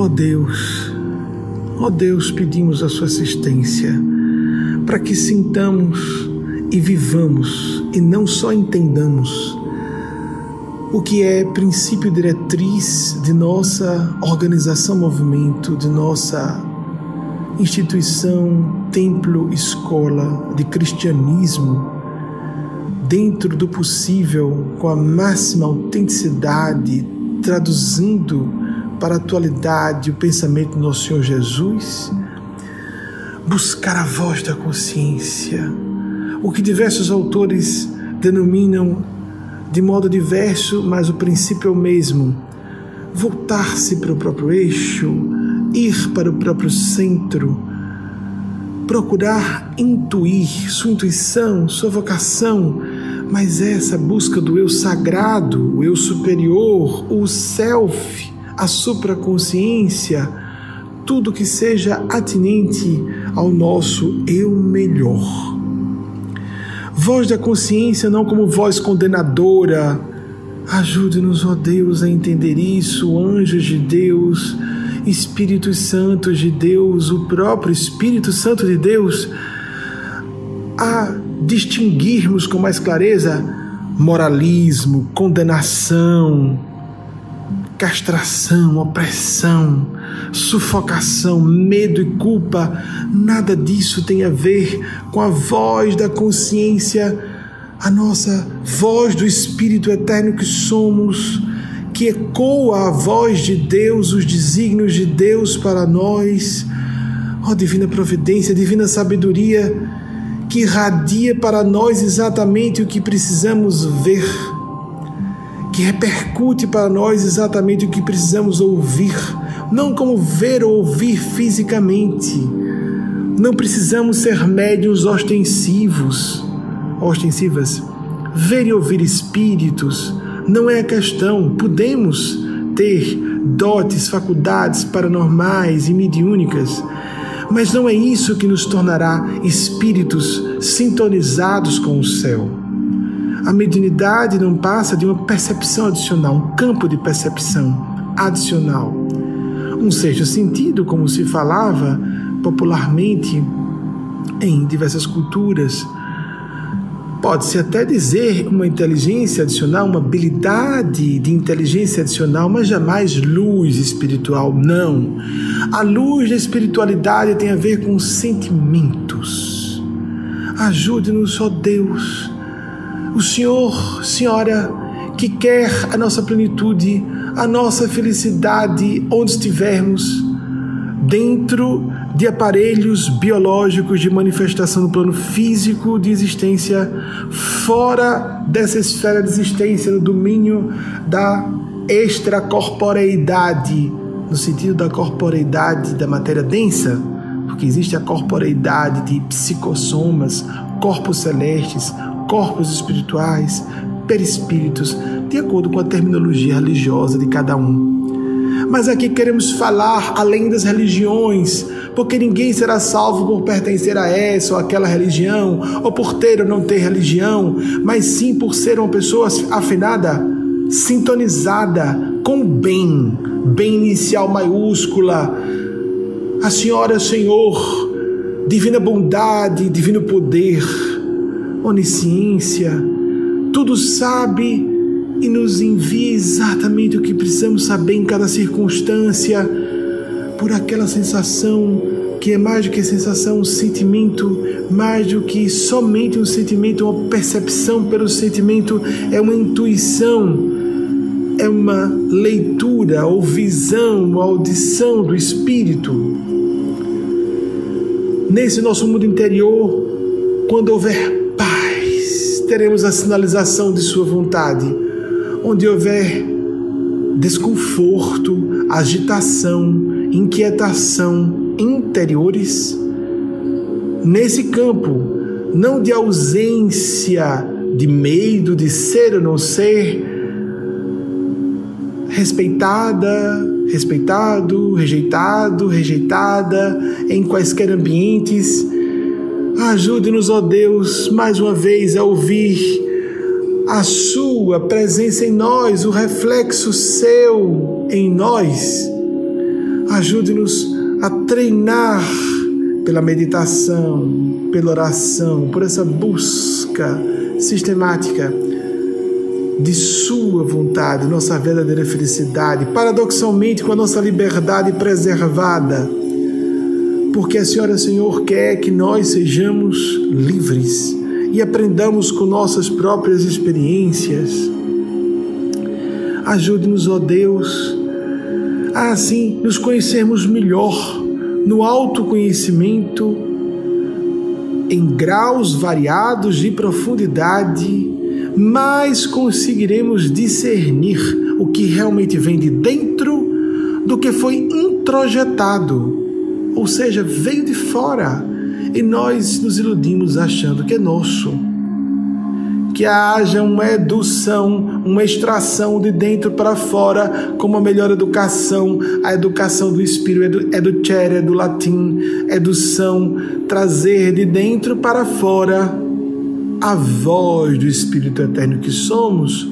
Ó oh Deus, ó oh Deus, pedimos a sua assistência para que sintamos e vivamos e não só entendamos o que é princípio diretriz de nossa organização movimento, de nossa instituição, templo, escola de cristianismo, dentro do possível, com a máxima autenticidade, traduzindo para a atualidade o pensamento do nosso Senhor Jesus, buscar a voz da consciência, o que diversos autores denominam de modo diverso, mas o princípio é o mesmo. Voltar-se para o próprio eixo, ir para o próprio centro, procurar intuir sua intuição, sua vocação, mas essa busca do eu sagrado, o eu superior, o self, a supraconsciência, tudo que seja atinente ao nosso eu melhor. Voz da consciência, não como voz condenadora. Ajude-nos, ó Deus, a entender isso, anjos de Deus, Espíritos Santos de Deus, o próprio Espírito Santo de Deus, a distinguirmos com mais clareza moralismo, condenação, castração, opressão, sufocação, medo e culpa, nada disso tem a ver com a voz da consciência, a nossa voz do Espírito eterno que somos, que ecoa a voz de Deus, os desígnios de Deus para nós. Ó oh, divina providência, divina sabedoria, que irradia para nós exatamente o que precisamos ver que repercute para nós exatamente o que precisamos ouvir, não como ver ou ouvir fisicamente. Não precisamos ser médios ostensivos, ostensivas. Ver e ouvir espíritos não é a questão. Podemos ter dotes, faculdades paranormais e mediúnicas, mas não é isso que nos tornará espíritos sintonizados com o céu. A mediunidade não passa de uma percepção adicional, um campo de percepção adicional. Um sexto sentido, como se falava popularmente em diversas culturas. Pode-se até dizer uma inteligência adicional, uma habilidade de inteligência adicional, mas jamais luz espiritual, não. A luz da espiritualidade tem a ver com sentimentos. Ajude-nos, ó Deus, o Senhor, Senhora, que quer a nossa plenitude, a nossa felicidade onde estivermos, dentro de aparelhos biológicos de manifestação no plano físico de existência, fora dessa esfera de existência, no domínio da extracorporeidade, no sentido da corporeidade da matéria densa, porque existe a corporeidade de psicossomas, corpos celestes, corpos espirituais, perispíritos, de acordo com a terminologia religiosa de cada um. Mas aqui queremos falar além das religiões, porque ninguém será salvo por pertencer a essa ou aquela religião, ou por ter ou não ter religião, mas sim por ser uma pessoa afinada, sintonizada com o bem, bem inicial maiúscula. A Senhora, Senhor, divina bondade, divino poder, onisciência, tudo sabe e nos envia exatamente o que precisamos saber em cada circunstância, por aquela sensação que é mais do que sensação, um sentimento, mais do que somente um sentimento, uma percepção pelo sentimento, é uma intuição, é uma leitura ou visão, uma audição do espírito. Nesse nosso mundo interior, quando houver teremos a sinalização de Sua vontade. Onde houver desconforto, agitação, inquietação interiores, nesse campo, não de ausência de medo de ser ou não ser, respeitada, respeitado, rejeitado, rejeitada em quaisquer ambientes Ajude-nos, ó Deus, mais uma vez a ouvir a Sua presença em nós, o reflexo seu em nós. Ajude-nos a treinar pela meditação, pela oração, por essa busca sistemática de Sua vontade, nossa verdadeira felicidade, paradoxalmente com a nossa liberdade preservada, porque a Senhora Senhor quer que nós sejamos livres e aprendamos com nossas próprias experiências. Ajude-nos, ó Deus, a assim nos conhecermos melhor no autoconhecimento em graus variados de profundidade mais conseguiremos discernir o que realmente vem de dentro do que foi introjetado, ou seja, veio de fora, e nós nos iludimos achando que é nosso. Que haja uma edução, uma extração de dentro para fora, como a melhor educação, a educação do espírito, educere, é do latim, edução, trazer de dentro para fora a voz do Espírito Eterno que somos,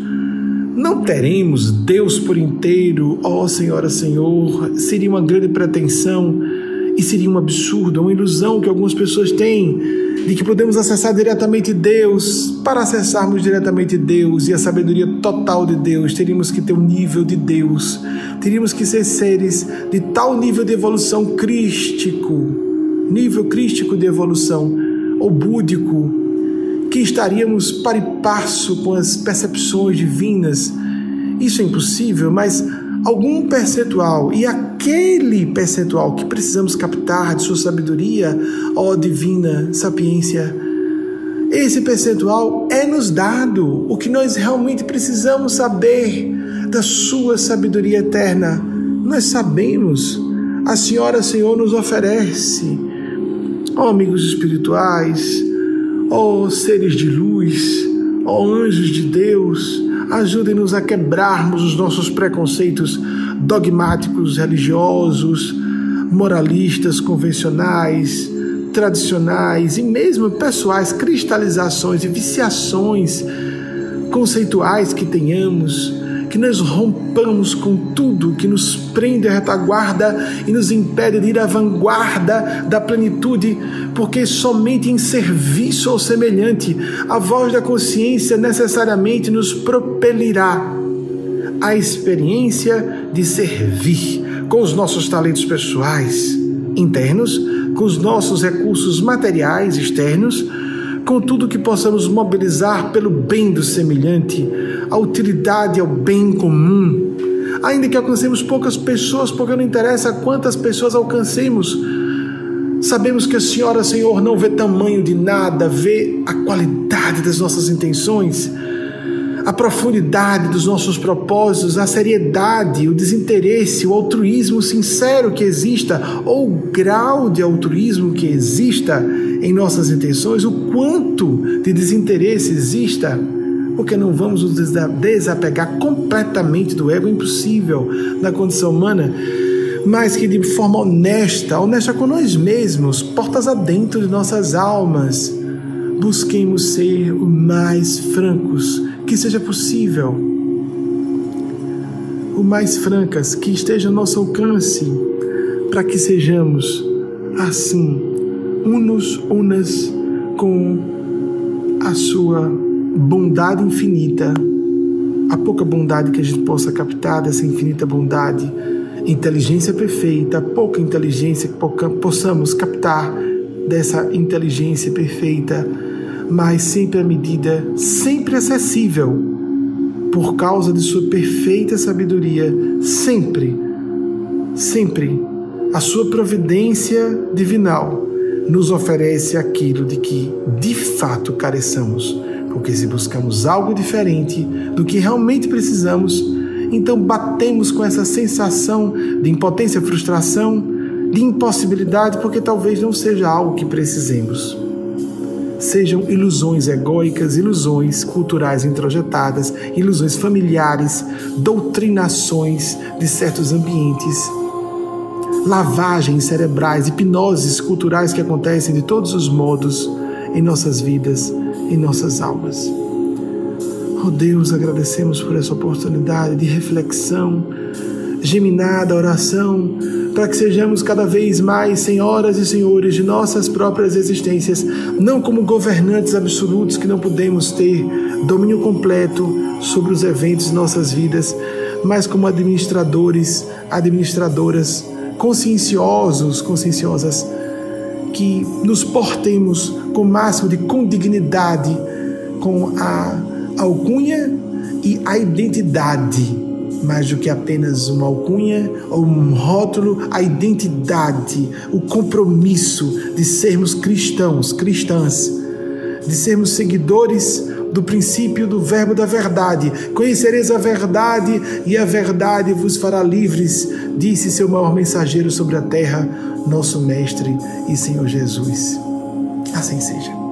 não teremos Deus por inteiro, ó oh, Senhora, Senhor, seria uma grande pretensão e seria um absurdo, uma ilusão que algumas pessoas têm de que podemos acessar diretamente Deus. Para acessarmos diretamente Deus e a sabedoria total de Deus, teríamos que ter um nível de Deus, teríamos que ser seres de tal nível de evolução crístico, nível crístico de evolução, ou búdico, que estaríamos para e passo com as percepções divinas. Isso é impossível, mas algum percentual, e aquele percentual que precisamos captar de sua sabedoria, ó divina sapiência, esse percentual é nos dado. O que nós realmente precisamos saber da sua sabedoria eterna, nós sabemos. A Senhora Senhor nos oferece. Ó oh, amigos espirituais, Ó oh, seres de luz, ó oh, anjos de Deus, ajudem-nos a quebrarmos os nossos preconceitos dogmáticos, religiosos, moralistas, convencionais, tradicionais e mesmo pessoais, cristalizações e viciações conceituais que tenhamos que nós rompamos com tudo que nos prende à retaguarda e nos impede de ir à vanguarda da plenitude, porque somente em serviço ao semelhante a voz da consciência necessariamente nos propelirá à experiência de servir com os nossos talentos pessoais internos, com os nossos recursos materiais externos com tudo que possamos mobilizar pelo bem do semelhante, a utilidade ao bem comum. Ainda que alcancemos poucas pessoas, porque não interessa quantas pessoas alcancemos, sabemos que a Senhora, Senhor, não vê tamanho de nada, vê a qualidade das nossas intenções a profundidade dos nossos propósitos, a seriedade, o desinteresse, o altruísmo sincero que exista, ou o grau de altruísmo que exista em nossas intenções, o quanto de desinteresse exista, porque não vamos nos desapegar completamente do ego, impossível na condição humana, mas que de forma honesta, honesta com nós mesmos, portas adentro de nossas almas, busquemos ser o mais francos que seja possível, o mais francas que esteja ao nosso alcance, para que sejamos assim, unos, unas com a sua bondade infinita, a pouca bondade que a gente possa captar dessa infinita bondade, inteligência perfeita, pouca inteligência que possamos captar dessa inteligência perfeita mas sempre à medida, sempre acessível, por causa de sua perfeita sabedoria, sempre, sempre, a sua providência divinal nos oferece aquilo de que de fato careçamos. Porque se buscamos algo diferente do que realmente precisamos, então batemos com essa sensação de impotência, frustração, de impossibilidade, porque talvez não seja algo que precisemos sejam ilusões egóicas, ilusões culturais introjetadas, ilusões familiares, doutrinações de certos ambientes, lavagens cerebrais, hipnoses culturais que acontecem de todos os modos em nossas vidas, em nossas almas. Oh Deus, agradecemos por essa oportunidade de reflexão, geminada oração para que sejamos cada vez mais senhoras e senhores de nossas próprias existências, não como governantes absolutos que não podemos ter domínio completo sobre os eventos de nossas vidas, mas como administradores, administradoras conscienciosos, conscienciosas, que nos portemos com o máximo de condignidade com a alcunha e a identidade, mais do que apenas uma alcunha ou um rótulo, a identidade, o compromisso de sermos cristãos, cristãs, de sermos seguidores do princípio do verbo da verdade. Conhecereis a verdade e a verdade vos fará livres, disse seu maior mensageiro sobre a terra, nosso mestre e Senhor Jesus. Assim seja.